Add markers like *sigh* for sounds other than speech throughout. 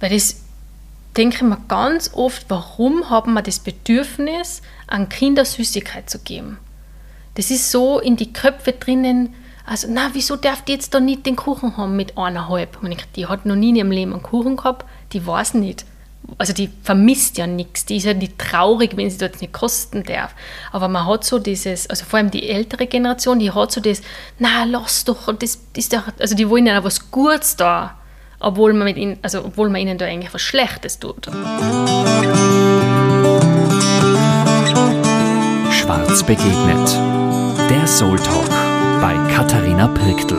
Weil das denke ich mir ganz oft, warum haben wir das Bedürfnis, an Kinder Süßigkeit zu geben? Das ist so in die Köpfe drinnen, also, na, wieso darf die jetzt da nicht den Kuchen haben mit eineinhalb? Die hat noch nie in ihrem Leben einen Kuchen gehabt, die weiß nicht. Also die vermisst ja nichts, die ist ja nicht traurig, wenn sie dort nicht kosten darf. Aber man hat so dieses, also vor allem die ältere Generation, die hat so das, na, lass doch, das ist doch, also die wollen ja was Gutes da, obwohl man, mit ihnen, also obwohl man ihnen da eigentlich was Schlechtes tut. Schwarz begegnet. Der Soul Talk bei Katharina Pirktl.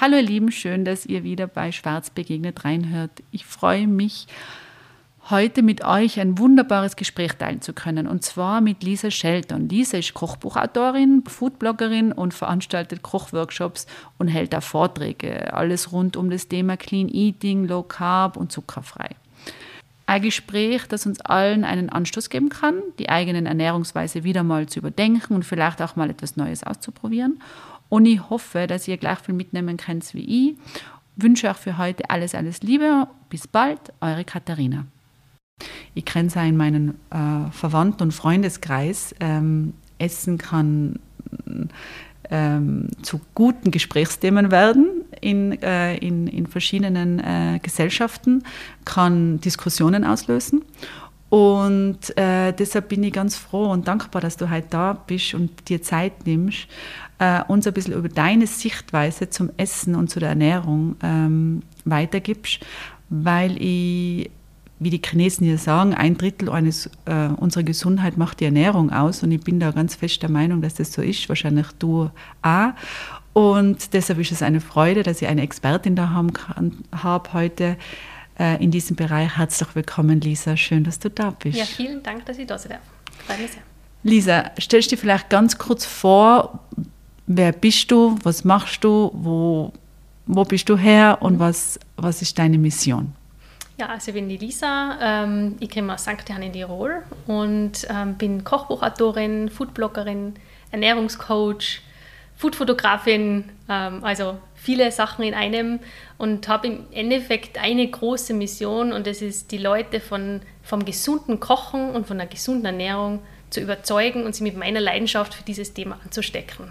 Hallo ihr Lieben, schön, dass ihr wieder bei Schwarz begegnet reinhört. Ich freue mich, heute mit euch ein wunderbares Gespräch teilen zu können. Und zwar mit Lisa Shelton. Lisa ist Kochbuchautorin, Foodbloggerin und veranstaltet Kochworkshops und hält auch Vorträge. Alles rund um das Thema Clean Eating, Low Carb und zuckerfrei. Ein Gespräch, das uns allen einen Anstoß geben kann, die eigenen Ernährungsweise wieder mal zu überdenken und vielleicht auch mal etwas Neues auszuprobieren. Und ich hoffe, dass ihr gleich viel mitnehmen könnt wie ich. Wünsche euch für heute alles, alles Liebe. Bis bald, eure Katharina. Ich kenne es in meinem äh, Verwandten- und Freundeskreis. Ähm, Essen kann ähm, zu guten Gesprächsthemen werden in, äh, in, in verschiedenen äh, Gesellschaften, kann Diskussionen auslösen. Und äh, deshalb bin ich ganz froh und dankbar, dass du heute da bist und dir Zeit nimmst, äh, uns ein bisschen über deine Sichtweise zum Essen und zu der Ernährung ähm, weitergibst, weil ich wie die Chinesen hier sagen, ein Drittel eines, äh, unserer Gesundheit macht die Ernährung aus. Und ich bin da ganz fest der Meinung, dass das so ist. Wahrscheinlich du auch. Und deshalb ist es eine Freude, dass ich eine Expertin da haben kann, habe heute äh, in diesem Bereich. Herzlich willkommen, Lisa. Schön, dass du da bist. Ja, vielen Dank, dass ich da sein darf. Freut mich sehr. Lisa, stellst du dir vielleicht ganz kurz vor, wer bist du, was machst du, wo, wo bist du her und was, was ist deine Mission? Ja, also ich bin die Lisa, ähm, ich komme aus St. Johann in Tirol und ähm, bin Kochbuchautorin, Foodbloggerin, Ernährungscoach, Foodfotografin, ähm, also viele Sachen in einem und habe im Endeffekt eine große Mission und das ist, die Leute von, vom gesunden Kochen und von einer gesunden Ernährung zu überzeugen und sie mit meiner Leidenschaft für dieses Thema anzustecken.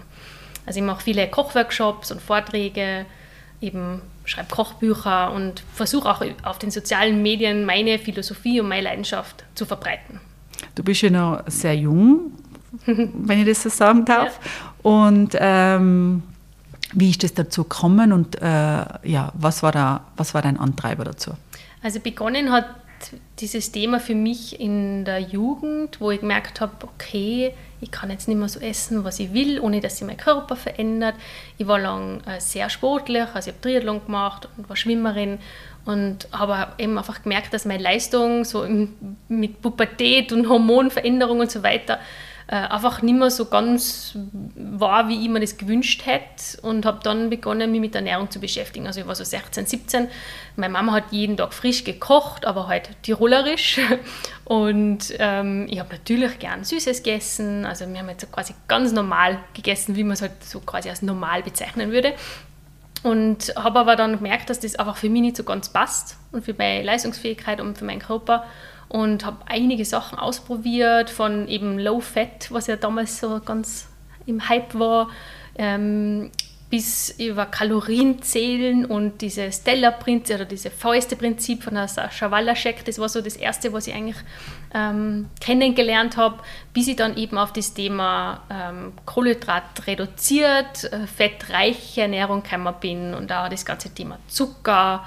Also ich mache viele Kochworkshops und Vorträge, eben schreibe Kochbücher und versuche auch auf den sozialen Medien meine Philosophie und meine Leidenschaft zu verbreiten. Du bist ja noch sehr jung, *laughs* wenn ich das so sagen darf. Ja. Und ähm, wie ist das dazu gekommen und äh, ja, was war, da, was war dein Antreiber dazu? Also begonnen hat dieses Thema für mich in der Jugend, wo ich gemerkt habe, okay, ich kann jetzt nicht mehr so essen, was ich will, ohne dass sich mein Körper verändert. Ich war lang äh, sehr sportlich, also ich habe Triathlon gemacht und war Schwimmerin und habe eben einfach gemerkt, dass meine Leistung so mit Pubertät und Hormonveränderung und so weiter äh, einfach nicht mehr so ganz war, wie ich mir das gewünscht hätte und habe dann begonnen, mich mit Ernährung zu beschäftigen. Also ich war so 16, 17. Meine Mama hat jeden Tag frisch gekocht, aber halt tirolerisch *laughs* und ähm, ich habe natürlich gern Süßes gegessen. Also wir haben jetzt so quasi ganz normal gegessen, wie man es halt so quasi als normal bezeichnen würde. Und habe aber dann gemerkt, dass das einfach für mich nicht so ganz passt und für meine Leistungsfähigkeit und für meinen Körper und habe einige Sachen ausprobiert, von eben Low Fat, was ja damals so ganz im Hype war, ähm, bis über Kalorien zählen und dieses Stella-Prinzip oder diese Fäuste-Prinzip von der Sascha Walaschek, das war so das Erste, was ich eigentlich ähm, kennengelernt habe, bis ich dann eben auf das Thema ähm, Kohlenhydrat reduziert, äh, fettreiche Ernährung gekommen bin und da das ganze Thema Zucker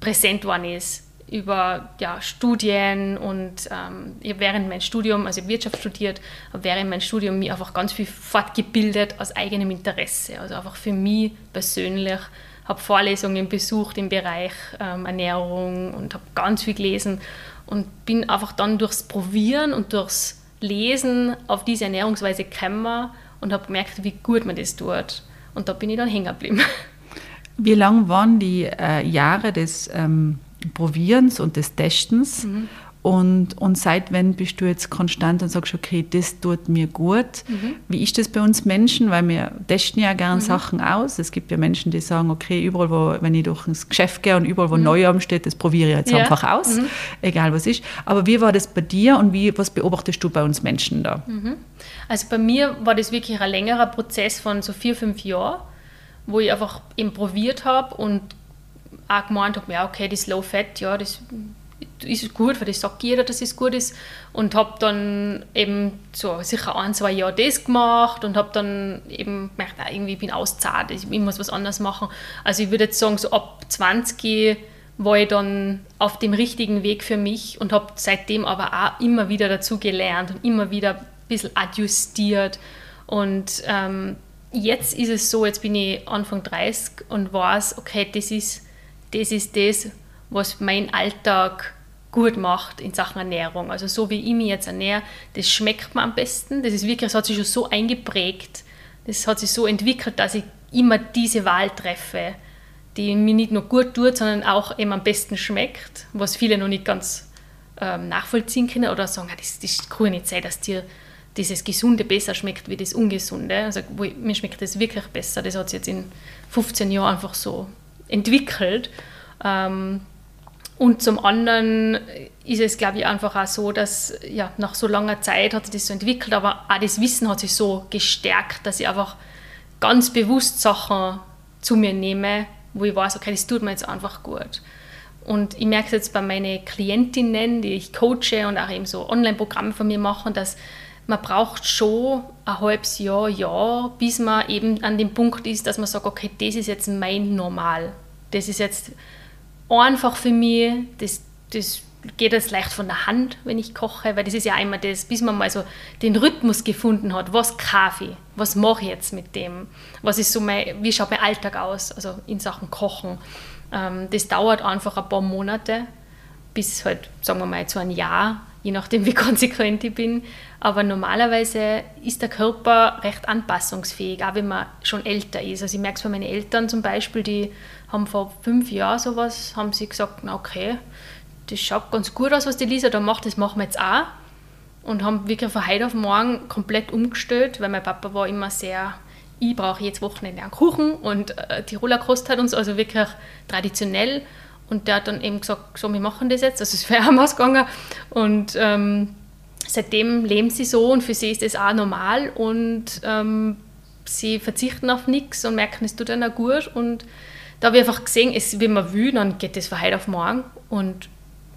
präsent worden ist über ja, Studien und ähm, ich habe während meinem Studium, also Wirtschaft studiert, habe während meinem Studium mich einfach ganz viel fortgebildet aus eigenem Interesse. Also einfach für mich persönlich, habe Vorlesungen besucht im Bereich ähm, Ernährung und habe ganz viel gelesen und bin einfach dann durchs Probieren und durchs Lesen auf diese Ernährungsweise gekommen und habe gemerkt, wie gut man das tut. Und da bin ich dann hängen geblieben. Wie lang waren die äh, Jahre des ähm Probierens und des Testens. Mhm. Und, und seit wann bist du jetzt konstant und sagst, okay, das tut mir gut? Mhm. Wie ist das bei uns Menschen? Weil wir testen ja gerne mhm. Sachen aus. Es gibt ja Menschen, die sagen, okay, überall, wo, wenn ich durch ins Geschäft gehe und überall, wo mhm. Neuarm steht, das probiere ich jetzt ja. einfach aus, mhm. egal was ist. Aber wie war das bei dir und wie, was beobachtest du bei uns Menschen da? Mhm. Also bei mir war das wirklich ein längerer Prozess von so vier, fünf Jahren, wo ich einfach improviert habe und auch gemeint habe, ja, okay, das Low Fat, ja, das ist gut, weil das sagt jeder, dass es gut ist. Und habe dann eben so sicher ein, zwei Jahre das gemacht und habe dann eben gemerkt, ah, irgendwie bin ich auszahlt, ich, muss was anderes machen. Also ich würde jetzt sagen, so ab 20 war ich dann auf dem richtigen Weg für mich und habe seitdem aber auch immer wieder dazu gelernt und immer wieder ein bisschen adjustiert. Und ähm, jetzt ist es so, jetzt bin ich Anfang 30 und weiß, okay, das ist das, ist das was mein Alltag gut macht in Sachen Ernährung. Also so wie ich mich jetzt ernähre, das schmeckt mir am besten. Das ist wirklich, das hat sich schon so eingeprägt, das hat sich so entwickelt, dass ich immer diese Wahl treffe, die mir nicht nur gut tut, sondern auch eben am besten schmeckt, was viele noch nicht ganz ähm, nachvollziehen können oder sagen, das, das kann nicht sein, dass dir dieses Gesunde besser schmeckt wie das Ungesunde. Also mir schmeckt das wirklich besser. Das hat sich jetzt in 15 Jahren einfach so entwickelt. Ähm, und zum anderen ist es, glaube ich, einfach auch so, dass ja, nach so langer Zeit hat sich das so entwickelt, aber auch das Wissen hat sich so gestärkt, dass ich einfach ganz bewusst Sachen zu mir nehme, wo ich weiß, okay, das tut mir jetzt einfach gut. Und ich merke es jetzt bei meinen Klientinnen, die ich coache und auch eben so Online-Programme von mir machen, dass man braucht schon ein halbes Jahr, Jahr, bis man eben an dem Punkt ist, dass man sagt, okay, das ist jetzt mein Normal. Das ist jetzt einfach für mich. Das, das geht jetzt leicht von der Hand, wenn ich koche, weil das ist ja immer das, bis man mal so den Rhythmus gefunden hat, was Kaffee, was mache ich jetzt mit dem, was ist so mein, wie schaut mein Alltag aus, also in Sachen Kochen. Ähm, das dauert einfach ein paar Monate, bis halt, sagen wir mal, zu einem Jahr, je nachdem, wie *laughs* konsequent ich bin. Aber normalerweise ist der Körper recht anpassungsfähig, auch wenn man schon älter ist. Also ich merke es bei meinen Eltern zum Beispiel, die haben vor fünf Jahren sowas, haben sie gesagt, okay, das schaut ganz gut aus, was die Lisa da macht, das machen wir jetzt auch. Und haben wirklich von heute auf morgen komplett umgestellt, weil mein Papa war immer sehr, ich brauche jetzt Wochenende einen Kuchen und äh, Tiroler Kost hat uns also wirklich traditionell. Und der hat dann eben gesagt, so, wir machen das jetzt, also es wäre auch ausgegangen. Und ähm, seitdem leben sie so und für sie ist das auch normal und ähm, sie verzichten auf nichts und merken, es tut auch gut und da habe ich einfach gesehen, es, wenn man will, dann geht das von heute auf morgen und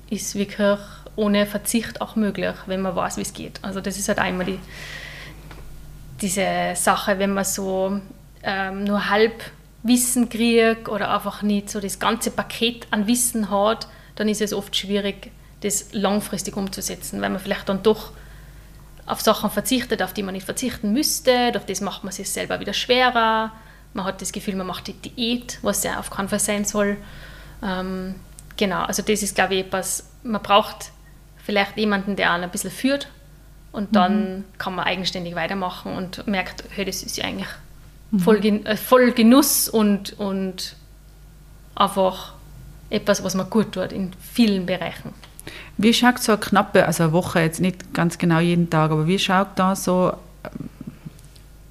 ist wirklich ohne Verzicht auch möglich, wenn man weiß, wie es geht. Also das ist halt einmal die, diese Sache, wenn man so ähm, nur halb Wissen kriegt oder einfach nicht so das ganze Paket an Wissen hat, dann ist es oft schwierig, das langfristig umzusetzen, weil man vielleicht dann doch auf Sachen verzichtet, auf die man nicht verzichten müsste. Durch das macht man sich selber wieder schwerer. Man hat das Gefühl, man macht die Diät, was ja auf keinen Fall sein soll. Ähm, genau, also das ist, glaube ich, etwas, man braucht vielleicht jemanden, der einen ein bisschen führt und dann mhm. kann man eigenständig weitermachen und merkt, hey, das ist ja eigentlich mhm. voll, äh, voll Genuss und, und einfach etwas, was man gut tut in vielen Bereichen. Wie schaut so eine knappe, also eine Woche, jetzt nicht ganz genau jeden Tag, aber wie schaut da so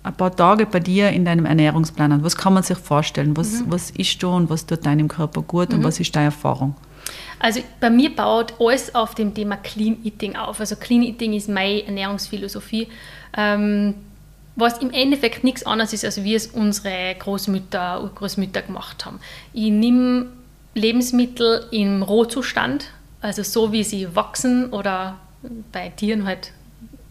ein paar Tage bei dir in deinem Ernährungsplan an? Was kann man sich vorstellen? Was, mhm. was isst du und was tut deinem Körper gut mhm. und was ist deine Erfahrung? Also bei mir baut alles auf dem Thema Clean Eating auf. Also Clean Eating ist meine Ernährungsphilosophie, ähm, was im Endeffekt nichts anderes ist, als wie es unsere Großmütter, Großmütter gemacht haben. Ich nehme Lebensmittel im Rohzustand, also so wie sie wachsen oder bei Tieren halt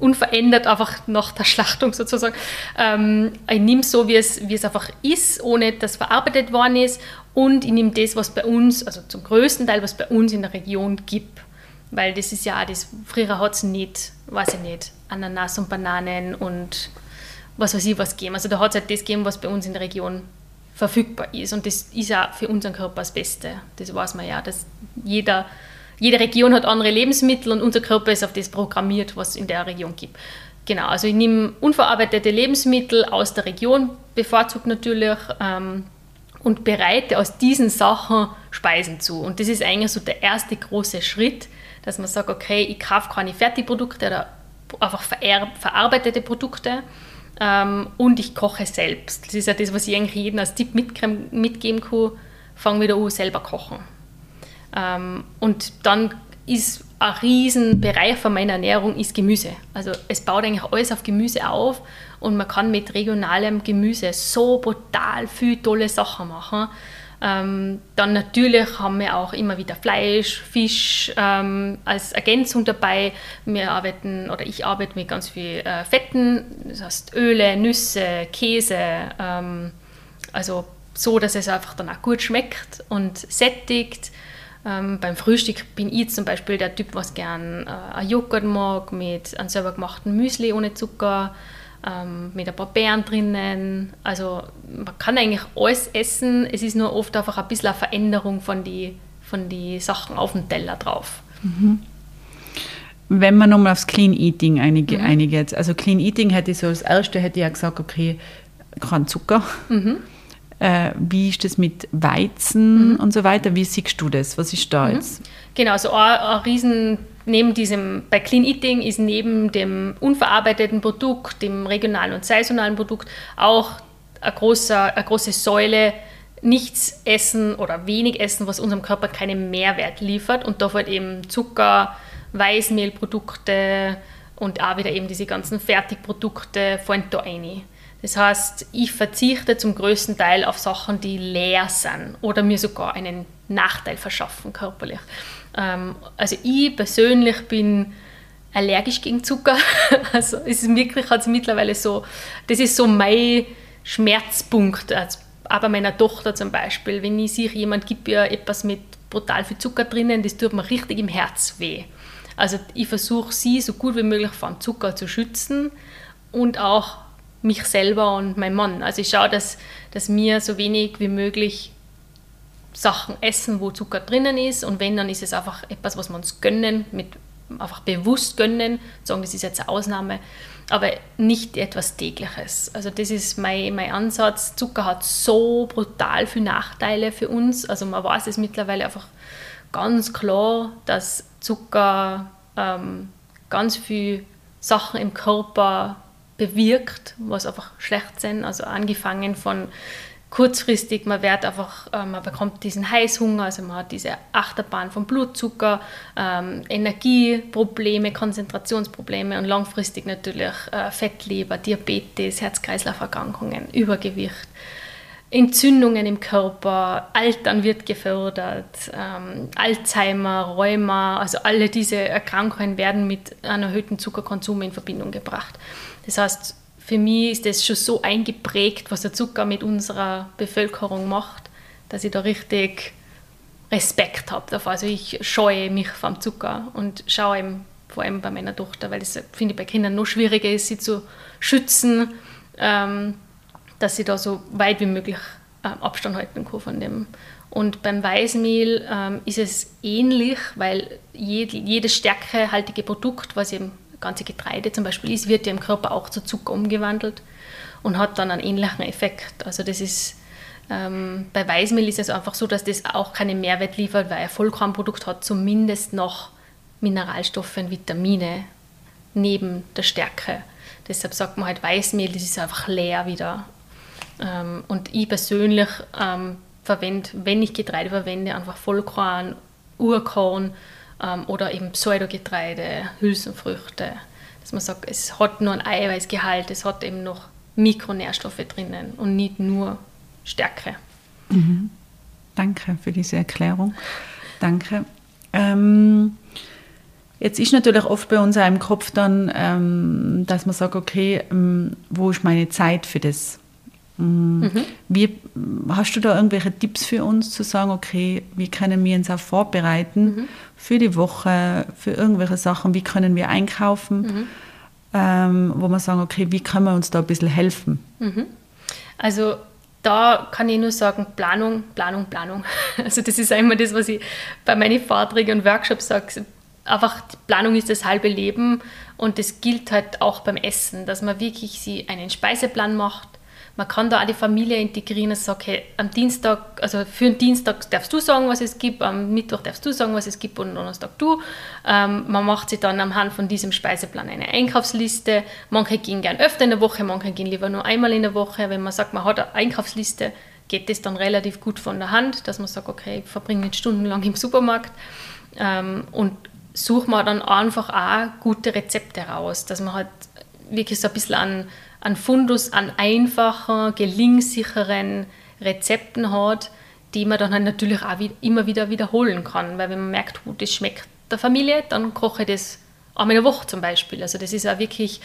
unverändert einfach nach der Schlachtung sozusagen. Ähm, ich nehme so, wie es, wie es einfach ist, ohne dass verarbeitet worden ist. Und ich nehme das, was bei uns, also zum größten Teil, was bei uns in der Region gibt. Weil das ist ja auch das, früher hat es nicht, weiß ich nicht, Ananas und Bananen und was weiß ich was gegeben. Also da hat es halt das gegeben, was bei uns in der Region verfügbar ist. Und das ist ja für unseren Körper das Beste. Das weiß man ja, dass jeder jede Region hat andere Lebensmittel und unser Körper ist auf das programmiert, was es in der Region gibt. Genau, also ich nehme unverarbeitete Lebensmittel aus der Region, bevorzugt natürlich, ähm, und bereite aus diesen Sachen Speisen zu. Und das ist eigentlich so der erste große Schritt, dass man sagt, okay, ich kaufe keine Fertigprodukte oder einfach verarbeitete Produkte ähm, und ich koche selbst. Das ist ja das, was ich eigentlich jedem als Tipp mitgeben kann, fang wieder an, selber kochen. Ähm, und dann ist ein Riesenbereich von meiner Ernährung ist Gemüse. Also es baut eigentlich alles auf Gemüse auf und man kann mit regionalem Gemüse so brutal viele tolle Sachen machen. Ähm, dann natürlich haben wir auch immer wieder Fleisch, Fisch ähm, als Ergänzung dabei. Wir arbeiten oder ich arbeite mit ganz viel äh, Fetten, das heißt Öle, Nüsse, Käse. Ähm, also so, dass es einfach dann auch gut schmeckt und sättigt. Ähm, beim Frühstück bin ich zum Beispiel der Typ, was gern äh, einen Joghurt mag mit einem selber gemachten Müsli ohne Zucker, ähm, mit ein paar Beeren drinnen. Also man kann eigentlich alles essen. Es ist nur oft einfach ein bisschen eine Veränderung von den von die Sachen auf dem Teller drauf. Mhm. Wenn man nochmal aufs Clean Eating einige, mhm. einige also Clean Eating hätte ich so als erste hätte ich ja gesagt, okay, kein Zucker. Mhm. Äh, wie ist das mit Weizen mhm. und so weiter? Wie siehst du das? Was ist da mhm. jetzt? Genau, so ein, ein riesen neben diesem, bei Clean Eating ist neben dem unverarbeiteten Produkt, dem regionalen und saisonalen Produkt auch eine, große, eine große Säule nichts essen oder wenig essen, was unserem Körper keinen Mehrwert liefert. Und da fällt eben Zucker, Weißmehlprodukte und auch wieder eben diese ganzen Fertigprodukte fallen da rein. Das heißt, ich verzichte zum größten Teil auf Sachen, die leer sind oder mir sogar einen Nachteil verschaffen körperlich. Ähm, also ich persönlich bin allergisch gegen Zucker. *laughs* Also es ist wirklich also mittlerweile so, das ist so mein Schmerzpunkt. Bei meiner Tochter zum Beispiel, wenn ich sehe, jemand gibt ihr etwas mit brutal viel Zucker drinnen, das tut mir richtig im Herz weh. Also ich versuche sie so gut wie möglich vom Zucker zu schützen und auch mich selber und mein Mann. Also ich schaue, dass, dass wir so wenig wie möglich Sachen essen, wo Zucker drinnen ist und wenn, dann ist es einfach etwas, was wir uns gönnen, mit einfach bewusst gönnen, sagen, das ist jetzt eine Ausnahme, aber nicht etwas tägliches. Also das ist mein, mein Ansatz. Zucker hat so brutal viele Nachteile für uns. Also man weiß es mittlerweile einfach ganz klar, dass Zucker ähm, ganz viele Sachen im Körper bewirkt, was einfach schlecht sind. Also angefangen von kurzfristig, man wird einfach, äh, man bekommt diesen Heißhunger, also man hat diese Achterbahn von Blutzucker, ähm, Energieprobleme, Konzentrationsprobleme und langfristig natürlich äh, Fettleber, Diabetes, Herz-Kreislauf-Erkrankungen, Übergewicht. Entzündungen im Körper, Altern wird gefördert, ähm, Alzheimer, Rheuma, also alle diese Erkrankungen werden mit einem erhöhten Zuckerkonsum in Verbindung gebracht. Das heißt, für mich ist das schon so eingeprägt, was der Zucker mit unserer Bevölkerung macht, dass ich da richtig Respekt habe davor. Also ich scheue mich vom Zucker und schaue eben vor allem bei meiner Tochter, weil das finde ich bei Kindern noch schwieriger ist, sie zu schützen, ähm, dass sie da so weit wie möglich ähm, Abstand halten kann von dem. Und beim Weißmehl ähm, ist es ähnlich, weil jed jedes stärkehaltige Produkt, was eben ganze Getreide zum Beispiel ist, wird ja im Körper auch zu Zucker umgewandelt und hat dann einen ähnlichen Effekt. Also das ist ähm, bei Weißmehl ist es einfach so, dass das auch keinen Mehrwert liefert, weil ein Vollkornprodukt hat zumindest noch Mineralstoffe und Vitamine neben der Stärke. Deshalb sagt man halt Weißmehl, das ist einfach leer wieder. Ähm, und ich persönlich ähm, verwende, wenn ich Getreide verwende, einfach Vollkorn, Urkorn ähm, oder eben Pseudogetreide, Hülsenfrüchte. Dass man sagt, es hat nur ein Eiweißgehalt, es hat eben noch Mikronährstoffe drinnen und nicht nur Stärke. Mhm. Danke für diese Erklärung. Danke. Ähm, jetzt ist natürlich oft bei uns auch im Kopf dann, ähm, dass man sagt, okay, ähm, wo ist meine Zeit für das? Mhm. Wie, hast du da irgendwelche Tipps für uns, zu sagen, okay, wie können wir uns auch vorbereiten mhm. für die Woche, für irgendwelche Sachen, wie können wir einkaufen, mhm. ähm, wo wir sagen, okay, wie können wir uns da ein bisschen helfen? Mhm. Also da kann ich nur sagen, Planung, Planung, Planung. *laughs* Also das ist einmal das, was ich bei meinen Vorträgen und Workshops sage. Einfach, Planung ist das halbe Leben und das gilt halt auch beim Essen, dass man wirklich sie einen Speiseplan macht, man kann da auch die Familie integrieren, dass also okay, am Dienstag, also für den Dienstag darfst du sagen, was es gibt, am Mittwoch darfst du sagen, was es gibt und am Donnerstag du. Ähm, man macht sich dann anhand von diesem Speiseplan eine Einkaufsliste. Manche gehen gern öfter in der Woche, manche gehen lieber nur einmal in der Woche. Wenn man sagt, man hat eine Einkaufsliste, geht das dann relativ gut von der Hand, dass man sagt, okay, ich verbringe nicht stundenlang im Supermarkt ähm, und suche man dann einfach auch gute Rezepte raus, dass man halt wirklich so ein bisschen an einen Fundus an einfachen, gelingsicheren Rezepten hat, die man dann natürlich auch immer wieder wiederholen kann. Weil wenn man merkt, oh, das schmeckt der Familie, dann koche ich das einmal in der Woche zum Beispiel. Also das ist auch wirklich,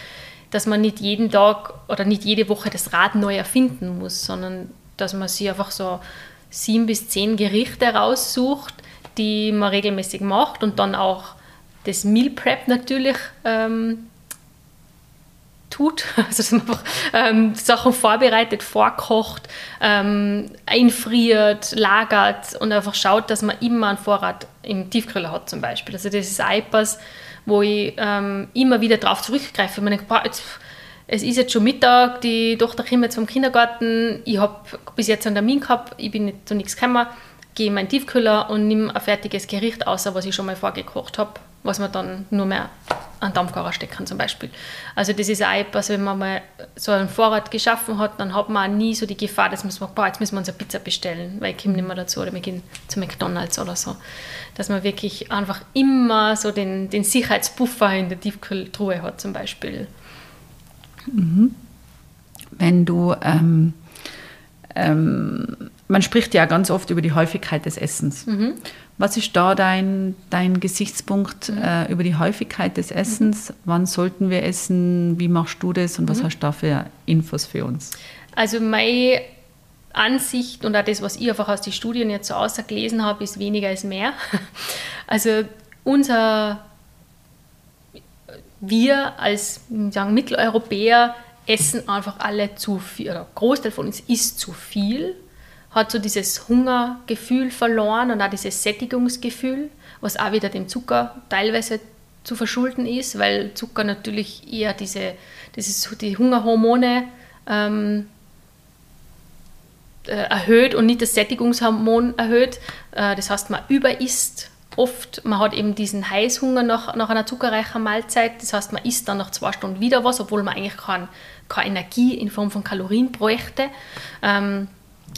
dass man nicht jeden Tag oder nicht jede Woche das Rad neu erfinden muss, sondern dass man sich einfach so sieben bis zehn Gerichte raussucht, die man regelmäßig macht und dann auch das Meal Prep natürlich ähm, tut, *laughs* also dass man einfach ähm, Sachen vorbereitet, vorkocht, ähm, einfriert, lagert und einfach schaut, dass man immer einen Vorrat im Tiefkühler hat zum Beispiel. Also das ist etwas, wo ich ähm, immer wieder darauf zurückgreife. Man denkt, boah, jetzt, es ist jetzt schon Mittag, die Tochter kommt jetzt vom Kindergarten, ich habe bis jetzt einen Termin gehabt, ich bin nicht zu nichts gekommen, gehe in meinen Tiefkühler und nehme ein fertiges Gericht außer was ich schon mal vorgekocht habe was man dann nur mehr an Dampfgarer stecken zum Beispiel. Also das ist auch etwas, wenn man mal so einen Vorrat geschaffen hat, dann hat man auch nie so die Gefahr, dass man sagt, boah, jetzt müssen wir uns eine Pizza bestellen, weil ich komme nicht mehr dazu oder wir gehen zu McDonalds oder so. Dass man wirklich einfach immer so den, den Sicherheitspuffer in der Tiefkühltruhe hat zum Beispiel. Mhm. Wenn du ähm, ähm, man spricht ja ganz oft über die Häufigkeit des Essens. Mhm. Was ist da dein, dein Gesichtspunkt mhm. äh, über die Häufigkeit des Essens? Mhm. Wann sollten wir essen? Wie machst du das? Und was mhm. hast du da für Infos für uns? Also meine Ansicht und auch das, was ich einfach aus den Studien jetzt so ausgelesen habe, ist weniger ist mehr. *laughs* Also unser wir als sagen, Mitteleuropäer essen einfach alle zu viel, oder Großteil von uns isst zu viel hat so dieses Hungergefühl verloren und auch dieses Sättigungsgefühl, was auch wieder dem Zucker teilweise zu verschulden ist, weil Zucker natürlich eher diese, dieses, die Hungerhormone ähm, äh, erhöht und nicht das Sättigungshormon erhöht. Äh, das heißt, man überisst oft, man hat eben diesen Heißhunger nach, nach einer zuckerreichen Mahlzeit, das heißt, man isst dann nach zwei Stunden wieder was, obwohl man eigentlich kein, keine Energie in Form von Kalorien bräuchte. Ähm,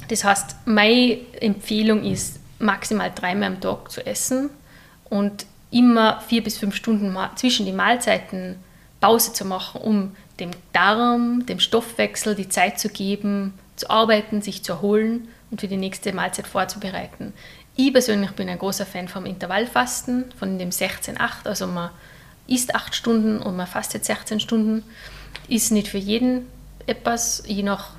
das heißt, meine Empfehlung ist, maximal dreimal am Tag zu essen und immer vier bis fünf Stunden zwischen den Mahlzeiten Pause zu machen, um dem Darm, dem Stoffwechsel die Zeit zu geben, zu arbeiten, sich zu erholen und für die nächste Mahlzeit vorzubereiten. Ich persönlich bin ein großer Fan vom Intervallfasten, von dem 16-8, also man isst 8 Stunden und man fastet 16 Stunden. Ist nicht für jeden etwas, je nach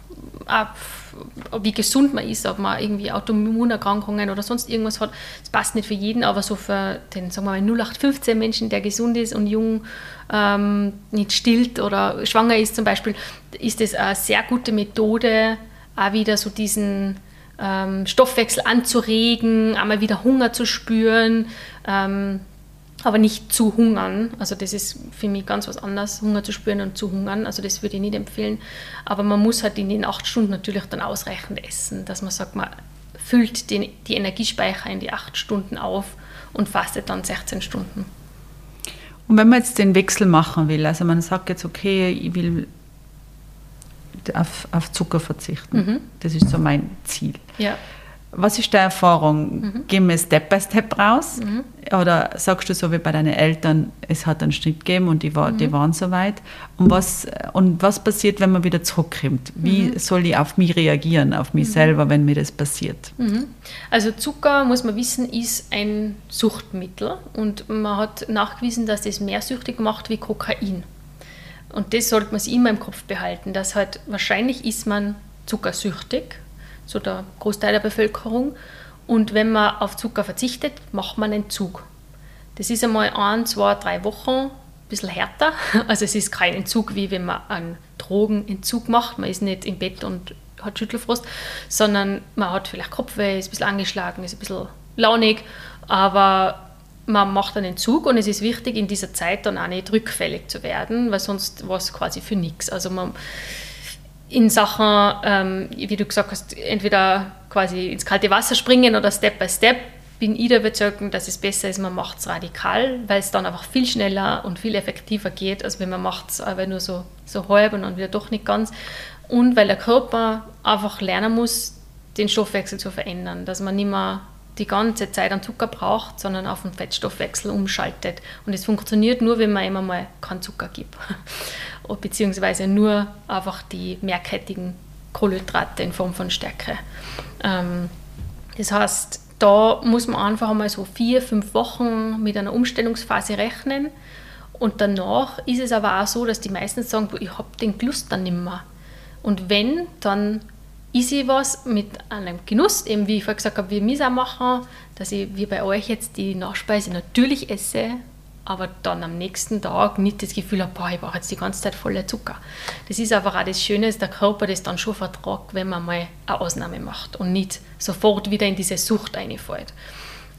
wie gesund man ist, ob man irgendwie Autoimmunerkrankungen oder sonst irgendwas hat. Das passt nicht für jeden, aber so für den sagen wir mal 0815 Menschen, der gesund ist und jung, ähm, nicht stillt oder schwanger ist zum Beispiel, ist das eine sehr gute Methode, auch wieder so diesen ähm, Stoffwechsel anzuregen, einmal wieder Hunger zu spüren. Ähm, aber nicht zu hungern. Also das ist für mich ganz was anderes, Hunger zu spüren und zu hungern. Also das würde ich nicht empfehlen. Aber man muss halt in den acht Stunden natürlich dann ausreichend essen, dass man sagt, man füllt den, die Energiespeicher in die acht Stunden auf und fastet dann 16 Stunden. Und wenn man jetzt den Wechsel machen will, also man sagt jetzt, okay, ich will auf, auf Zucker verzichten, mhm. das ist so mein Ziel. Ja. Was ist deine Erfahrung? Mhm. Gehen wir Step by Step raus? Mhm. Oder sagst du so wie bei deinen Eltern, es hat einen Schnitt gegeben und die, war, mhm. die waren so weit? Und was, und was passiert, wenn man wieder zurückkommt? Wie mhm. soll ich auf mich reagieren, auf mich mhm. selber, wenn mir das passiert? Mhm. Also Zucker, muss man wissen, ist ein Suchtmittel und man hat nachgewiesen, dass das mehr süchtig macht wie Kokain. Und das sollte man sich immer im Kopf behalten, dass halt wahrscheinlich ist man zuckersüchtig so der Großteil der Bevölkerung. Und wenn man auf Zucker verzichtet, macht man einen Entzug. Das ist einmal ein, zwei, drei Wochen ein bisschen härter. *laughs* Also es ist kein Entzug, wie wenn man einen Drogenentzug macht. Man ist nicht im Bett und hat Schüttelfrost, sondern man hat vielleicht Kopfweh, ist ein bisschen angeschlagen, ist ein bisschen launig, aber man macht einen Entzug und es ist wichtig, in dieser Zeit dann auch nicht rückfällig zu werden, weil sonst war es quasi für nichts. Also man, in Sachen, ähm, wie du gesagt hast, entweder quasi ins kalte Wasser springen oder Step by Step, bin ich der Überzeugung, dass es besser ist, man macht es radikal, weil es dann einfach viel schneller und viel effektiver geht, als wenn man macht es aber nur so, so halb und dann wieder doch nicht ganz. Und weil der Körper einfach lernen muss, den Stoffwechsel zu verändern, dass man nicht mehr die ganze Zeit an Zucker braucht, sondern auf den Fettstoffwechsel umschaltet. Und es funktioniert nur, wenn man immer mal keinen Zucker gibt. *laughs* Beziehungsweise nur einfach die mehrkettigen Kohlenhydrate in Form von Stärke. Ähm, das heißt, da muss man einfach einmal so vier, fünf Wochen mit einer Umstellungsphase rechnen. Und danach ist es aber auch so, dass die meisten sagen, ich habe den Lust dann nicht mehr. Und wenn, dann ist ich was mit einem Genuss, eben wie ich vorhin gesagt habe, wie wir es auch machen, dass ich wie bei euch jetzt die Nachspeise natürlich esse, aber dann am nächsten Tag nicht das Gefühl habe, boah, ich brauche jetzt die ganze Zeit voller Zucker. Das ist einfach auch das Schöne, dass der Körper das dann schon vertragt, wenn man mal eine Ausnahme macht und nicht sofort wieder in diese Sucht reinfällt.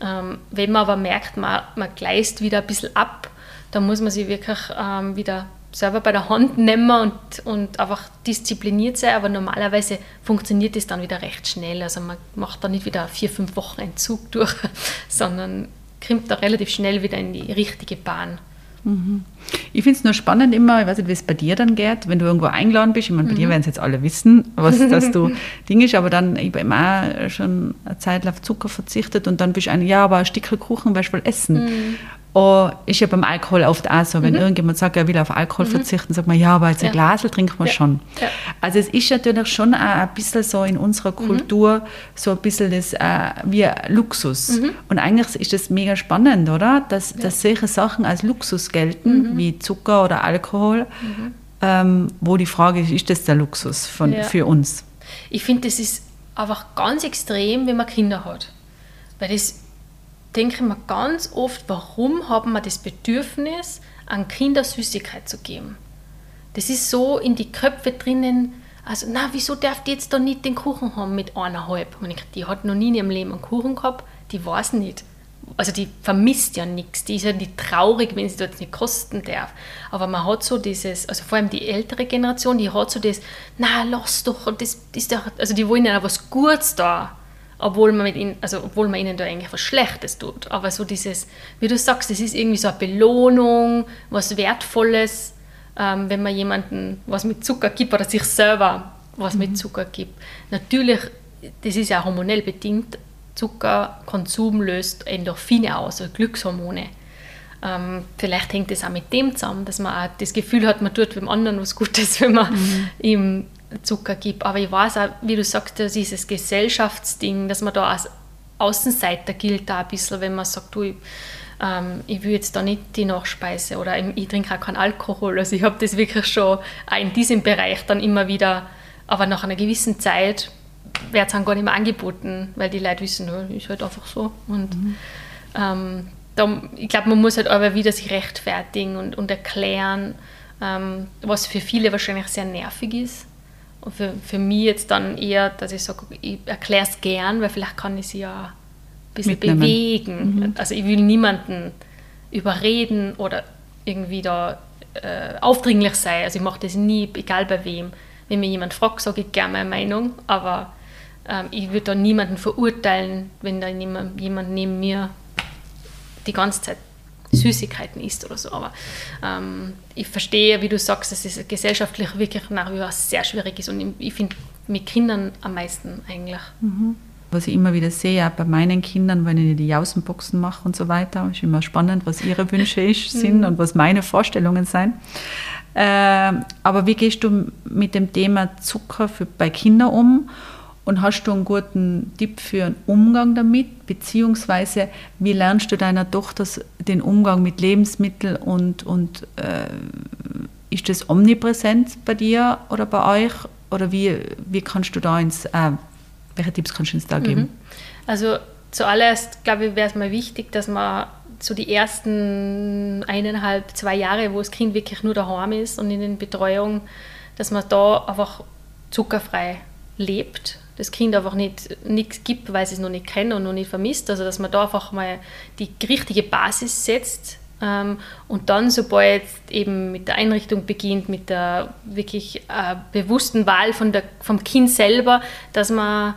Ähm, wenn man aber merkt, man, man gleist wieder ein bisschen ab, dann muss man sich wirklich ähm, wieder selber bei der Hand nehmen und, und einfach diszipliniert sein, aber normalerweise funktioniert das dann wieder recht schnell. Also man macht da nicht wieder vier, fünf Wochen Entzug durch, *laughs* sondern kommt da relativ schnell wieder in die richtige Bahn. Mhm. Ich finde es nur spannend immer, ich weiß nicht, wie es bei dir dann geht, wenn du irgendwo eingeladen bist. Ich meine, bei mhm. dir werden es jetzt alle wissen, was *laughs* dass du Ding ist, aber dann, ich habe immer schon eine Zeit lang auf Zucker verzichtet und dann bist du ein, ja, aber ein Stückchen Kuchen wirst du wohl essen. Mhm. Oh, ist ja beim Alkohol oft auch so, wenn mhm. irgendjemand sagt, er will auf Alkohol mhm. verzichten, sagt man, ja, aber jetzt ein ja. Glas trinkt man ja. schon. Ja. Also es ist natürlich schon auch ein bisschen so in unserer mhm. Kultur mhm. so ein bisschen das äh, wie Luxus. Mhm. Und eigentlich ist das mega spannend, oder? Dass, dass solche Sachen als Luxus gelten, mhm. wie Zucker oder Alkohol, ähm, wo die Frage ist, ist das der Luxus von, für uns? Ich finde, das ist einfach ganz extrem, wenn man Kinder hat. Weil das denke ich mir ganz oft, warum haben wir das Bedürfnis, an Kinder Süßigkeit zu geben? Das ist so in die Köpfe drinnen, also, na, wieso darf die jetzt da nicht den Kuchen haben mit eineinhalb? Die hat noch nie in ihrem Leben einen Kuchen gehabt, die weiß nicht. Also die vermisst ja nichts, die ist ja nicht traurig, wenn sie dort nicht kosten darf. Aber man hat so dieses, also vor allem die ältere Generation, die hat so das, na, lass doch, das ist doch, also die wollen ja was Gutes da obwohl man, mit ihnen, also obwohl man ihnen da eigentlich was Schlechtes tut. Aber so dieses, wie du sagst, das ist irgendwie so eine Belohnung, was Wertvolles, ähm, wenn man jemandem was mit Zucker gibt oder sich selber was mhm. mit Zucker gibt. Natürlich, das ist ja hormonell bedingt, Zuckerkonsum löst Endorphine aus, also Glückshormone. Ähm, vielleicht hängt das auch mit dem zusammen, dass man auch das Gefühl hat, man tut dem anderen was Gutes, *laughs* wenn man mhm. ihm Zucker gibt. Aber ich weiß auch, wie du sagst, dieses Gesellschaftsding, dass man da als Außenseiter gilt, da ein bisschen, wenn man sagt, du, ähm, ich will jetzt da nicht die Nachspeise oder ich trinke auch keinen Alkohol. Also ich habe das wirklich schon auch in diesem Bereich dann immer wieder, aber nach einer gewissen Zeit wird es dann gar nicht mehr angeboten, weil die Leute wissen, ja, ist halt einfach so. Und mhm. ähm, da, ich glaube, man muss halt aber wieder sich rechtfertigen und, und erklären, ähm, was für viele wahrscheinlich sehr nervig ist. Und für, für mich jetzt dann eher, dass ich sage, ich erkläre es gern, weil vielleicht kann ich sie ja ein bisschen Mitnehmen. bewegen. Mhm. Also ich will niemanden überreden oder irgendwie da äh, aufdringlich sein. Also ich mache das nie, egal bei wem. Wenn mir jemand fragt, sage ich gerne meine Meinung, aber ähm, ich würde da niemanden verurteilen, wenn da jemand, jemand neben mir die ganze Zeit Süßigkeiten isst oder so. Aber ähm, ich verstehe, wie du sagst, dass es gesellschaftlich wirklich nach wie vor sehr schwierig ist. Und ich, finde mit Kindern am meisten eigentlich. Mhm. Was ich immer wieder sehe, auch bei meinen Kindern, wenn ich die Jausenboxen mache und so weiter, ist immer spannend, was ihre Wünsche ist, *laughs* sind mhm. und was meine Vorstellungen sind. Äh, aber wie gehst du mit dem Thema Zucker für, bei Kindern um? Und hast du einen guten Tipp für einen Umgang damit? Beziehungsweise, wie lernst du deiner Tochter den Umgang mit Lebensmitteln und, und äh, ist das omnipräsent bei dir oder bei euch? Oder wie, wie kannst du da ins, äh, welche Tipps kannst du uns da geben? Mhm. Also zuallererst, glaube ich, wäre es mal wichtig, dass man so die ersten eineinhalb, zwei Jahre, wo das Kind wirklich nur daheim ist und in den Betreuung, dass man da einfach zuckerfrei lebt das Kind einfach nicht nichts gibt, weil sie es noch nicht kennt und noch nicht vermisst. Also dass man da einfach mal die richtige Basis setzt, Ähm, und dann, sobald eben mit der Einrichtung beginnt, mit der wirklich äh, bewussten Wahl von der, vom Kind selber, dass man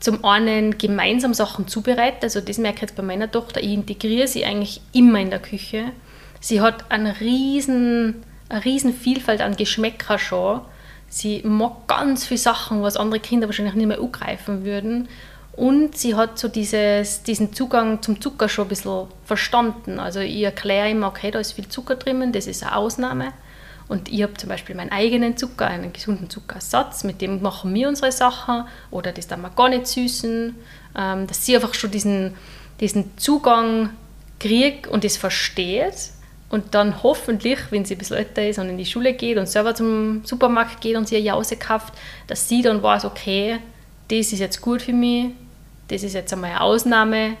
zum einen gemeinsam Sachen zubereitet. Also das merke ich jetzt bei meiner Tochter. Ich integriere sie eigentlich immer in der Küche. Sie hat eine riesen, eine riesen Vielfalt an Geschmäcker schon. Sie mag ganz viele Sachen, was andere Kinder wahrscheinlich nicht mehr angreifen würden. Und sie hat so dieses, diesen Zugang zum Zucker schon ein bisschen verstanden. Also ich erkläre immer, okay, da ist viel Zucker drin, das ist eine Ausnahme. Und ich habe zum Beispiel meinen eigenen Zucker, einen gesunden Zuckersatz, mit dem machen wir unsere Sachen oder das dann wir gar nicht süßen. Ähm, dass sie einfach schon diesen, diesen Zugang kriegt und das versteht und dann hoffentlich, wenn sie ein bisschen älter ist und in die Schule geht und selber zum Supermarkt geht und sie eine Jause kauft, dass sie dann weiß, okay, das ist jetzt gut für mich, das ist jetzt einmal eine Ausnahme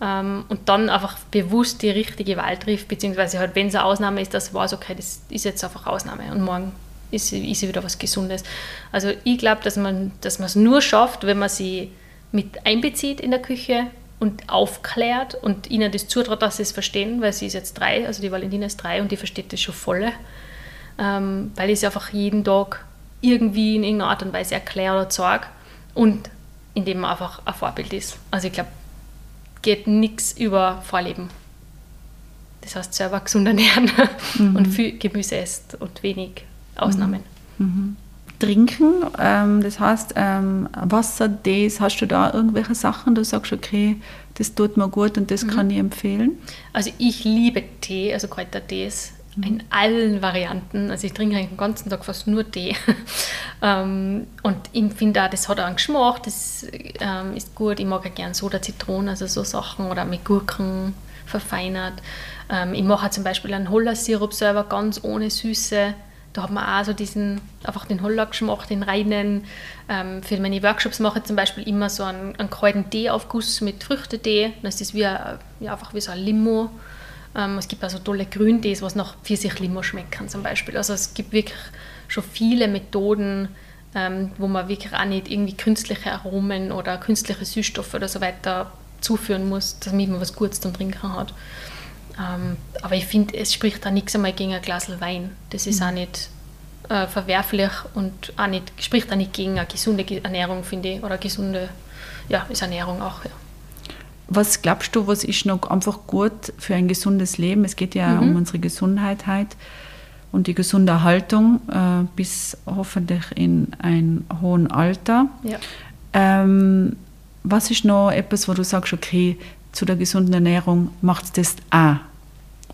ähm, und dann einfach bewusst die richtige Wahl trifft, beziehungsweise halt, wenn es eine Ausnahme ist, dass weiß, okay, das ist jetzt einfach Ausnahme und morgen ist, ist wieder was Gesundes. Also ich glaube, dass man es nur schafft, wenn man sie mit einbezieht in der Küche und aufklärt und ihnen das zutraut, dass sie es verstehen, weil sie ist jetzt drei, also die Valentina ist drei und die versteht das schon voll, ähm, weil ich es einfach jeden Tag irgendwie in irgendeiner Art und Weise erkläre oder zeige und indem man einfach ein Vorbild ist. Also ich glaube, geht nichts über Vorleben. Das heißt, selber gesund ernähren *laughs* mhm. und viel Gemüse isst und wenig Ausnahmen. Mhm. Trinken, ähm, das heißt ähm, Wasser, Tees, hast du da irgendwelche Sachen, du sagst, okay, das tut mir gut und das mhm. kann ich empfehlen? Also ich liebe Tee, also Kräutertees mhm. in allen Varianten. Also ich trinke den ganzen Tag fast nur Tee. *laughs* ähm, und ich finde auch, das hat auch einen Geschmack, das ähm, ist gut. Ich mag auch gerne Soda, Zitronen, also so Sachen oder mit Gurken verfeinert. Ähm, ich mache zum Beispiel einen Hollersirup selber ganz ohne Süße. Da hat man auch so diesen, einfach den Hollergeschmack, den reinen. Ähm, für meine Workshops mache ich zum Beispiel immer so einen, einen kalten Teeaufguss mit Früchtetee. Dann ist das wie, ein, ja, einfach wie so ein Limo ähm, es gibt also tolle Grüntees, was nach Pfirsich-Limo schmecken zum Beispiel. Also es gibt wirklich schon viele Methoden, ähm, wo man wirklich auch nicht irgendwie künstliche Aromen oder künstliche Süßstoffe oder so weiter zuführen muss, damit man was Gutes zum Trinken hat. Ähm, aber ich finde, es spricht da nichts einmal gegen ein Glas Wein. Das ist mhm. auch nicht äh, verwerflich und auch nicht, spricht auch nicht gegen eine gesunde Ernährung, finde ich, oder gesunde, ja, ist Ernährung auch, ja. Was glaubst du, was ist noch einfach gut für ein gesundes Leben? Es geht ja mhm. um unsere Gesundheit halt und die gesunde Haltung äh, bis hoffentlich in ein hohen Alter. Ja. Ähm, was ist noch etwas, wo du sagst, okay, zu der gesunden Ernährung macht es das auch?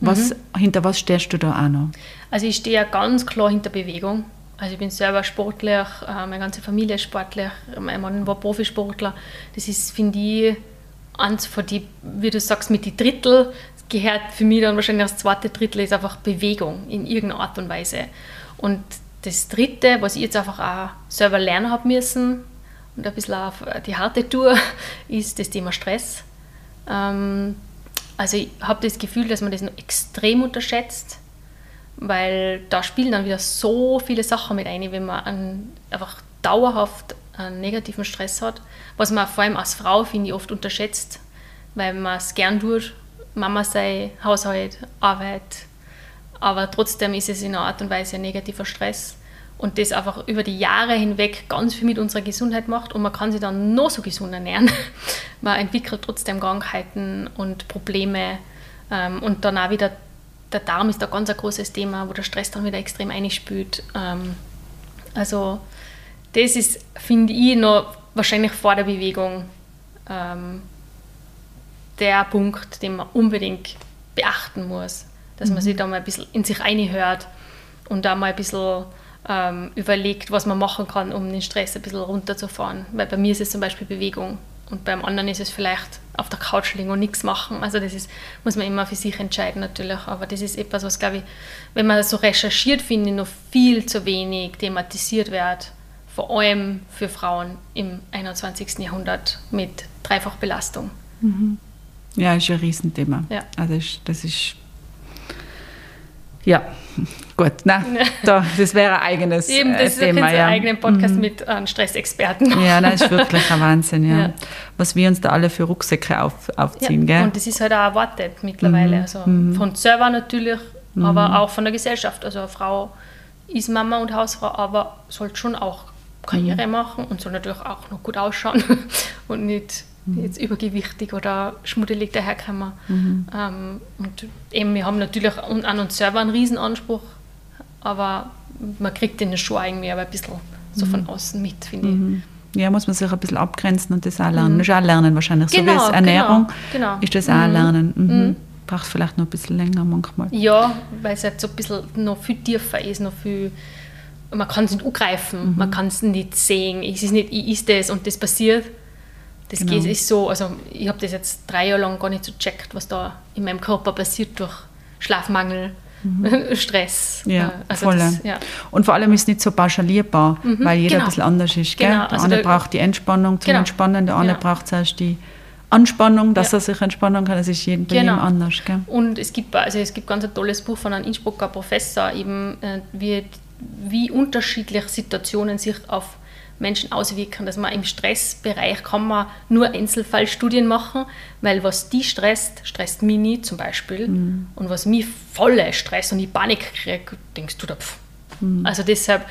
Was, mhm. Hinter was stehst du da auch noch? Also ich stehe ja ganz klar hinter Bewegung. Also ich bin selber sportlich, äh, meine ganze Familie ist sportlich, mein Mann war Profisportler. Das ist, finde ich, eins von die, wie du sagst, mit die Drittel gehört für mich dann wahrscheinlich das zweite Drittel ist einfach Bewegung in irgendeiner Art und Weise. Und das dritte, was ich jetzt einfach auch selber lernen habe müssen und ein bisschen auf die harte Tour, *laughs* ist das Thema Stress. Ähm, also ich habe das Gefühl, dass man das noch extrem unterschätzt, weil da spielen dann wieder so viele Sachen mit ein, wenn man an, einfach dauerhaft einen negativen Stress hat, was man vor allem als Frau, finde ich, oft unterschätzt, weil man es gern tut, Mama sei, Haushalt, Arbeit, aber trotzdem ist es in einer Art und Weise ein negativer Stress und das einfach über die Jahre hinweg ganz viel mit unserer Gesundheit macht und man kann sich dann noch so gesund ernähren. *laughs* Man entwickelt trotzdem Krankheiten und Probleme ähm, und dann auch wieder der Darm ist da ganz ein großes Thema, wo der Stress dann wieder extrem einspült. Ähm, also das ist, finde ich, noch wahrscheinlich vor der Bewegung ähm, der Punkt, den man unbedingt beachten muss. Dass mhm. man sich da mal ein bisschen in sich einhört und da mal ein bisschen ähm, überlegt, was man machen kann, um den Stress ein bisschen runterzufahren. Weil bei mir ist es zum Beispiel Bewegung und beim anderen ist es vielleicht auf der Couch liegen und nichts machen. Also das ist, muss man immer für sich entscheiden natürlich. Aber das ist etwas, was, glaube ich, wenn man so recherchiert, finde ich, noch viel zu wenig thematisiert wird vor allem für Frauen im 21. Jahrhundert mit Dreifachbelastung. Mhm. Ja, ist ein Riesenthema. Ja. Also das ist ja *laughs* Gut, nein, *laughs* da, das wäre ein eigenes Eben, das äh, Thema. ist Ja. einen eigenen Podcast mit einem Stressexperten. ja, das ist wirklich *laughs* ein Wahnsinn, ja. Ja. Was wir uns da alle für Rucksäcke auf, aufziehen, Ja, gell? und das ist halt auch erwartet mittlerweile. Also von selber natürlich, aber auch von der Gesellschaft. Also eine Frau ist Mama und Hausfrau, aber sollte schon auch Karriere machen und soll natürlich auch noch gut ausschauen und nicht jetzt übergewichtig oder schmuddelig daherkommen. Ähm, und eben, wir haben natürlich an an uns selber einen Riesenanspruch, aber man kriegt den schon irgendwie aber ein bisschen so von außen mit, finde ich. Ja, muss man sich ein bisschen abgrenzen und das auch lernen. Das ist auch Lernen wahrscheinlich. so wie Genau, es Ernährung genau, genau. ist das auch Lernen. Mhm. Braucht vielleicht noch ein bisschen länger manchmal. Ja, weil es halt so ein bisschen noch viel tiefer ist, noch viel. Man kann es nicht angreifen, man kann es nicht sehen. Es ist nicht, ich ist das und das passiert. Das Genau. geht ist so, also ich habe das jetzt drei Jahre lang gar nicht so checkt, was da in meinem Körper passiert durch Schlafmangel, *laughs* Stress. Ja, also voll. das, ja. Und vor allem ist es nicht so pauschalierbar, weil jeder genau. ein bisschen anders ist. Gell? Genau, Der also eine der- braucht die Entspannung zum Genau. Entspannen, der andere Ja. braucht zuerst die Anspannung, dass Ja. er sich entspannen kann. Das ist jedem, bei Genau. jedem anders. Gell? Und es gibt, also es gibt ganz ein tolles Buch von einem Innsbrucker Professor, eben äh, wie, wie unterschiedlich Situationen sich auf Menschen auswirken. Dass man im Stressbereich kann man nur Einzelfallstudien machen, weil was die stresst, stresst mich nicht zum Beispiel. Und was mich volle Stress und ich Panik kriege, denkst du da, pff. Also deshalb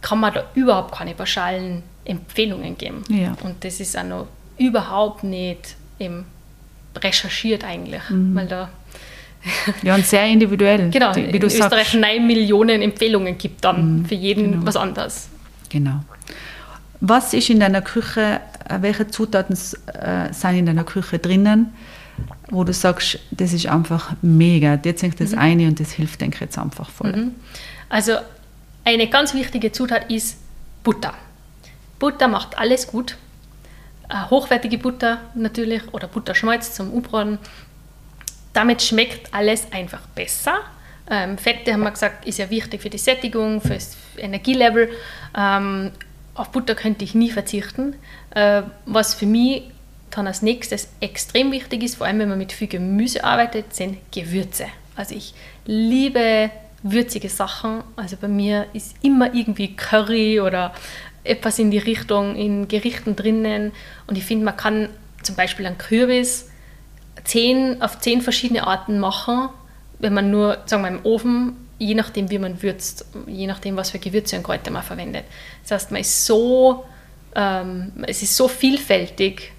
kann man da überhaupt keine pauschalen Empfehlungen geben. Ja. Und das ist auch noch überhaupt nicht eben recherchiert eigentlich, weil da Ja, und sehr individuell. *laughs* genau, Die- wie in du Österreich sagst. Mhm, neun Millionen Empfehlungen gibt dann für jeden genau. was anderes. Genau. Was ist in deiner Küche, äh, welche Zutaten äh, sind in deiner Küche drinnen, wo du sagst, das ist einfach mega, jetzt Mhm. das eine und das hilft, denke ich jetzt einfach voll. Also eine ganz wichtige Zutat ist Butter. Butter macht alles gut. Äh, hochwertige Butter natürlich oder Butterschmalz zum Umbraten. Damit schmeckt alles einfach besser. Ähm, Fette, haben wir gesagt, ist ja wichtig für die Sättigung, für das Energielevel. Ähm, auf Butter könnte ich nie verzichten. Äh, was für mich dann als nächstes extrem wichtig ist, vor allem wenn man mit viel Gemüse arbeitet, sind Gewürze. Also ich liebe würzige Sachen. Also bei mir ist immer irgendwie Curry oder etwas in die Richtung in Gerichten drinnen. Und ich finde, man kann zum Beispiel einen Kürbis zehn, auf zehn verschiedene Arten machen, wenn man nur, sagen wir, im Ofen, je nachdem, wie man würzt, je nachdem, was für Gewürze und Kräuter man verwendet. Das heißt, man ist so, ähm, es ist so vielfältig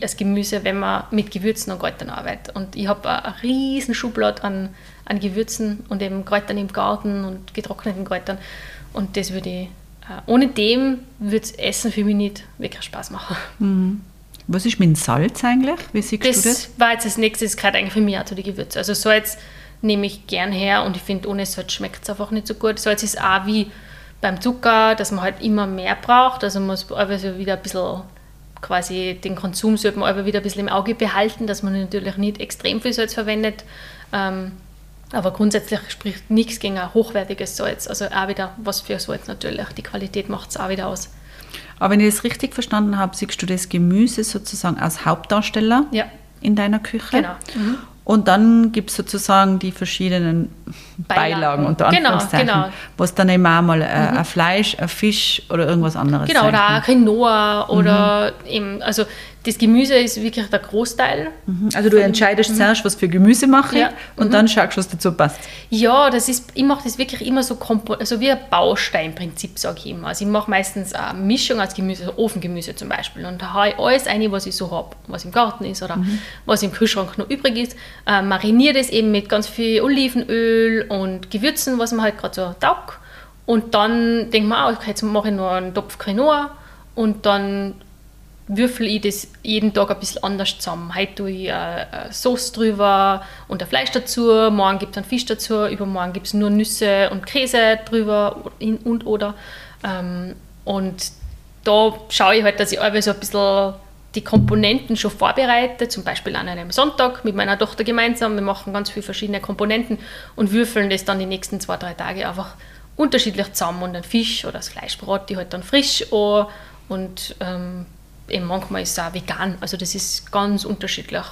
als Gemüse, wenn man mit Gewürzen und Kräutern arbeitet. Und ich habe eine riesen Schublade an, an Gewürzen und eben Kräutern im Garten und getrockneten Kräutern. Und das würde ich, äh, ohne dem würde Essen für mich nicht wirklich Spaß machen. Was ist mit dem Salz eigentlich? Wie siehst Das, du das? war jetzt das nächste, das gehört eigentlich für mich auch zu den Gewürzen. Also Salz nehme ich gern her und ich finde, ohne Salz schmeckt es einfach nicht so gut. Salz ist auch wie beim Zucker, dass man halt immer mehr braucht. Also man muss also wieder ein bisschen quasi den Konsum sollte man aber wieder ein bisschen im Auge behalten, dass man natürlich nicht extrem viel Salz verwendet. Ähm, aber grundsätzlich spricht nichts gegen ein hochwertiges Salz. Also auch wieder was für Salz natürlich. Die Qualität macht es auch wieder aus. Aber wenn ich das richtig verstanden habe, siehst du das Gemüse sozusagen als Hauptdarsteller Ja. in deiner Küche. Genau. Und dann gibt es sozusagen die verschiedenen Beilagen, Beilagen. unter Genau, Anführungszeichen, genau. wo es dann eben auch mal äh, ein Fleisch, ein Fisch oder irgendwas anderes Genau, sein oder auch Quinoa oder eben, also das Gemüse ist wirklich der Großteil. Also du entscheidest zuerst, was für Gemüse mache ich Ja. und dann schaust, was dazu passt. Ja, das ist, ich mache das wirklich immer so also wie ein Bausteinprinzip, sage ich immer. Also ich mache meistens eine Mischung aus Gemüse, also Ofengemüse zum Beispiel. Und da haue ich alles rein, was ich so habe, was im Garten ist oder was im Kühlschrank noch übrig ist. Äh, mariniere das eben mit ganz viel Olivenöl und Gewürzen, was man halt gerade so taugt. Und dann denke man, auch, okay, jetzt mache ich noch einen Topf Quinoa und dann würfel ich das jeden Tag ein bisschen anders zusammen. Heute tue ich eine Sauce drüber und ein Fleisch dazu, morgen gibt es einen Fisch dazu, übermorgen gibt es nur Nüsse und Käse drüber und oder. Ähm, und da schaue ich halt, dass ich so ein bisschen die Komponenten schon vorbereite, zum Beispiel an einem Sonntag mit meiner Tochter gemeinsam. Wir machen ganz viele verschiedene Komponenten und würfeln das dann die nächsten zwei, drei Tage einfach unterschiedlich zusammen und den Fisch oder das Fleisch brate ich halt dann frisch an und ähm, eben manchmal ist es auch vegan, also das ist ganz unterschiedlich.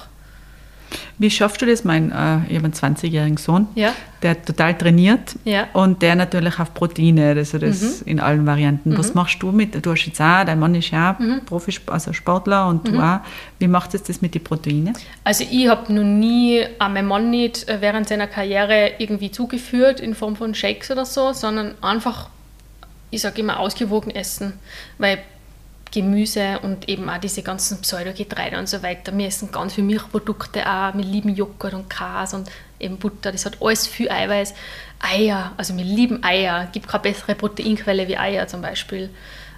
Wie schaffst du das? Mein, äh, ich habe einen 20-jährigen Sohn, Ja. der total trainiert Ja. und der natürlich auf Proteine, also das in allen Varianten. Was machst du mit, du hast jetzt auch, dein Mann ist ja auch Profi, also Sportler und du auch. Wie macht es das mit den Proteinen? Also ich habe noch nie, auch mein Mann nicht, äh, während seiner Karriere irgendwie zugeführt in Form von Shakes oder so, sondern einfach, ich sage immer, ausgewogen essen. Weil Gemüse und eben auch diese ganzen Pseudogetreide und so weiter. Wir essen ganz viele Milchprodukte auch, wir lieben Joghurt und Käse und eben Butter, das hat alles viel Eiweiß. Eier, also wir lieben Eier, gibt keine bessere Proteinquelle wie Eier zum Beispiel.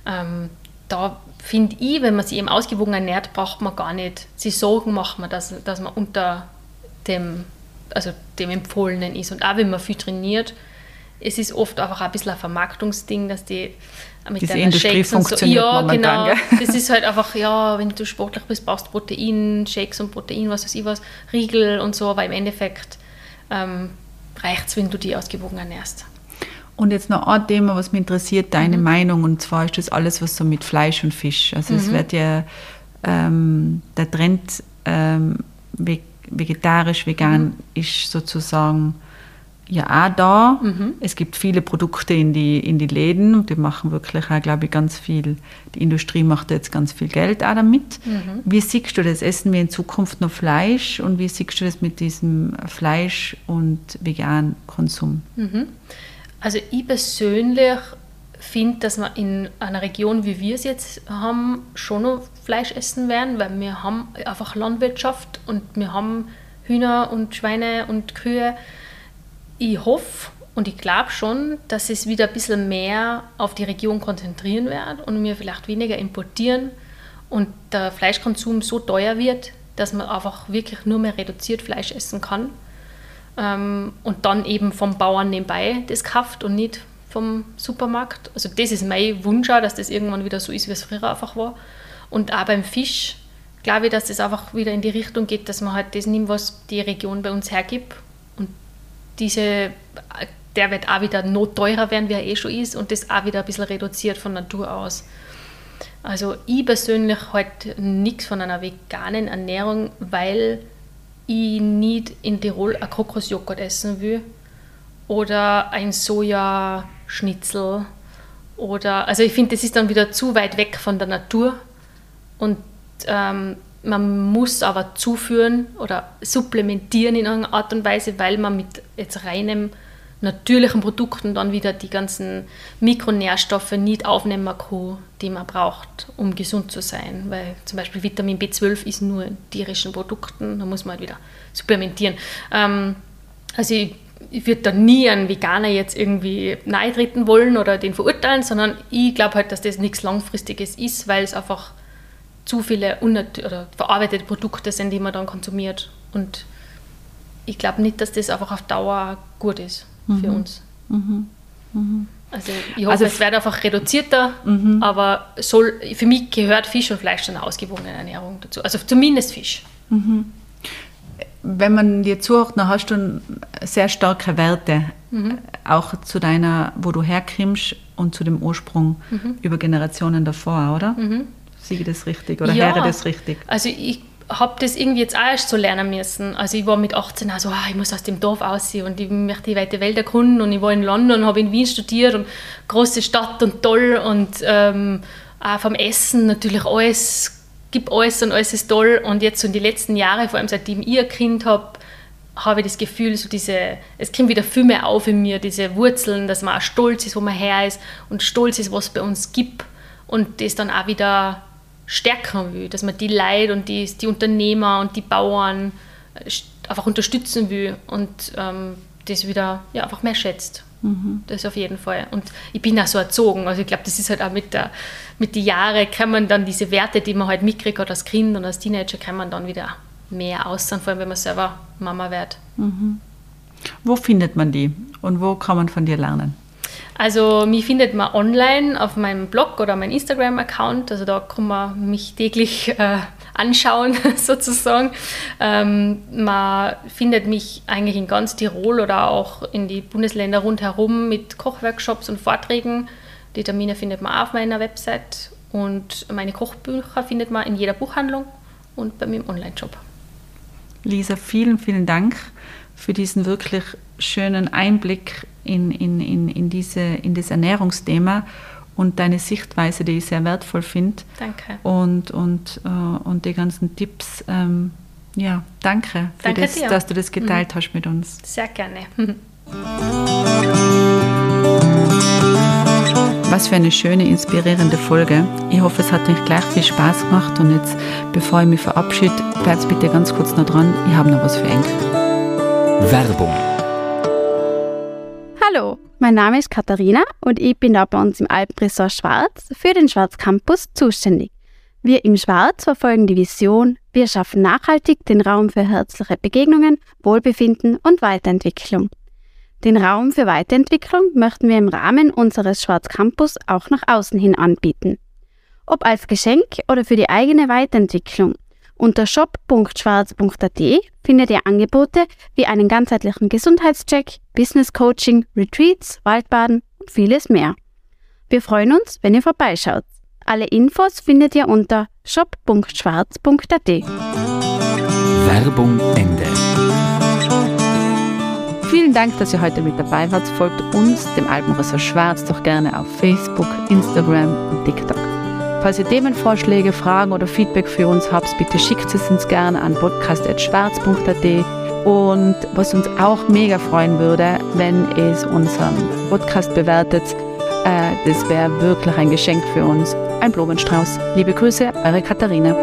Ähm, da finde ich, wenn man sich eben ausgewogen ernährt, braucht man gar nicht sich Sorgen machen, dass, dass man unter dem, also dem Empfohlenen ist. Und auch wenn man viel trainiert, es ist oft einfach ein bisschen ein Vermarktungsding, dass die mit Diese Industrie Shakes und so, funktioniert ja, momentan, genau. gell? *laughs* Das ist halt einfach, ja, wenn du sportlich bist, brauchst du Protein, Shakes und Protein, was weiß ich was, Riegel und so, aber im Endeffekt ähm, reicht es, wenn du die ausgewogen ernährst. Und jetzt noch ein Thema, was mich interessiert, deine Meinung, und zwar ist das alles, was so mit Fleisch und Fisch. Also es wird ja ähm, der Trend ähm, ve- vegetarisch, vegan ist sozusagen ja auch da. Es gibt viele Produkte in die, in die Läden und die machen wirklich auch, glaube ich, ganz viel, die Industrie macht jetzt ganz viel Geld auch damit. Wie siehst du das? Essen wir in Zukunft noch Fleisch und wie siehst du das mit diesem Fleisch- und veganen Konsum? Also ich persönlich finde, dass wir in einer Region, wie wir es jetzt haben, schon noch Fleisch essen werden, weil wir haben einfach Landwirtschaft und wir haben Hühner und Schweine und Kühe. Ich hoffe und ich glaube schon, dass es wieder ein bisschen mehr auf die Region konzentrieren wird und wir vielleicht weniger importieren und der Fleischkonsum so teuer wird, dass man einfach wirklich nur mehr reduziert Fleisch essen kann ähm, und dann eben vom Bauern nebenbei das kauft und nicht vom Supermarkt. Also das ist mein Wunsch auch, dass das irgendwann wieder so ist, wie es früher einfach war. Und auch beim Fisch glaube ich, dass das einfach wieder in die Richtung geht, dass man halt das nimmt, was die Region bei uns hergibt. Diese, der wird auch wieder noch teurer werden, wie er eh schon ist, und das auch wieder ein bisschen reduziert von Natur aus. Also ich persönlich halte nichts von einer veganen Ernährung, weil ich nicht in Tirol ein Kokosjoghurt essen will oder ein Sojaschnitzel oder also ich finde, das ist dann wieder zu weit weg von der Natur und ähm, man muss aber zuführen oder supplementieren in irgendeiner Art und Weise, weil man mit jetzt reinem natürlichen Produkten dann wieder die ganzen Mikronährstoffe nicht aufnehmen kann, die man braucht, um gesund zu sein. Weil zum Beispiel Vitamin B12 ist nur in tierischen Produkten, da muss man halt wieder supplementieren. Ähm, also ich, ich würde da nie einen Veganer jetzt irgendwie nahe treten wollen oder den verurteilen, sondern ich glaube halt, dass das nichts Langfristiges ist, weil es einfach zu viele oder verarbeitete Produkte sind, die man dann konsumiert. Und ich glaube nicht, dass das einfach auf Dauer gut ist für uns. Also ich hoffe, Also es wird einfach reduzierter, aber soll, für mich gehört Fisch und Fleisch zu einer ausgewogenen Ernährung dazu. Also zumindest Fisch. Wenn man dir zuhört, dann hast du sehr starke Werte, auch zu deiner, wo du herkommst und zu dem Ursprung über Generationen davor, oder? Sehe ich das richtig oder Ja. höre das richtig? Also ich habe das irgendwie jetzt auch erst so lernen müssen. Also ich war mit 18 also ah, ich muss aus dem Dorf aussehen und ich möchte die weite Welt erkunden und ich war in London, habe in Wien studiert und große Stadt und toll und ähm, auch vom Essen natürlich alles, gibt alles und alles ist toll und jetzt so in die letzten Jahre, vor allem seitdem ich ein Kind habe, habe ich das Gefühl, so diese, es kommt wieder viel mehr auf in mir, diese Wurzeln, dass man auch stolz ist, wo man her ist und stolz ist, was es bei uns gibt und das dann auch wieder stärken will, dass man die Leute und die, die Unternehmer und die Bauern äh, einfach unterstützen will und ähm, das wieder ja, einfach mehr schätzt. Das auf jeden Fall. Und ich bin auch so erzogen. Also ich glaube, das ist halt auch mit der mit den Jahren kann man dann diese Werte, die man halt mitkriegt hat als Kind und als Teenager, kann man dann wieder mehr aussehen, vor allem wenn man selber Mama wird. Wo findet man die und wo kann man von dir lernen? Also mich findet man online auf meinem Blog oder meinem Instagram-Account. Also da kann man mich täglich äh, anschauen *laughs* sozusagen. Ähm, man findet mich eigentlich in ganz Tirol oder auch in die Bundesländer rundherum mit Kochworkshops und Vorträgen. Die Termine findet man auch auf meiner Website und meine Kochbücher findet man in jeder Buchhandlung und bei mir im Online-Shop. Lisa, vielen, vielen Dank für diesen wirklich schönen Einblick in, in, in, in, diese, in das Ernährungsthema und deine Sichtweise, die ich sehr wertvoll finde. Danke. Und, und, äh, und die ganzen Tipps. Ähm, ja, danke, für Danke das, dir. dass du das geteilt Mhm. hast mit uns. Sehr gerne. *laughs* Was für eine schöne, inspirierende Folge. Ich hoffe, es hat euch gleich viel Spaß gemacht. Und jetzt, bevor ich mich verabschiede, bleibt bitte ganz kurz noch dran. Ich habe noch was für Enkel. Werbung. Hallo, mein Name ist Katharina und ich bin da bei uns im Alpenresort Schwarz für den Schwarz Campus zuständig. Wir im Schwarz verfolgen die Vision, wir schaffen nachhaltig den Raum für herzliche Begegnungen, Wohlbefinden und Weiterentwicklung. Den Raum für Weiterentwicklung möchten wir im Rahmen unseres Schwarz Campus auch nach außen hin anbieten. Ob als Geschenk oder für die eigene Weiterentwicklung. Unter shop.schwarz.at findet ihr Angebote wie einen ganzheitlichen Gesundheitscheck, Business Coaching, Retreats, Waldbaden und vieles mehr. Wir freuen uns, wenn ihr vorbeischaut. Alle Infos findet ihr unter shop.schwarz.at. Werbung Ende. Vielen Dank, dass ihr heute mit dabei wart. Folgt uns, dem Alpenressort Schwarz, doch gerne auf Facebook, Instagram und TikTok. Falls ihr Themenvorschläge, Fragen oder Feedback für uns habt, bitte schickt es uns gerne an podcast.schwarz.at. Und was uns auch mega freuen würde, wenn es unseren Podcast bewertet, äh, das wäre wirklich ein Geschenk für uns. Ein Blumenstrauß. Liebe Grüße, eure Katharina.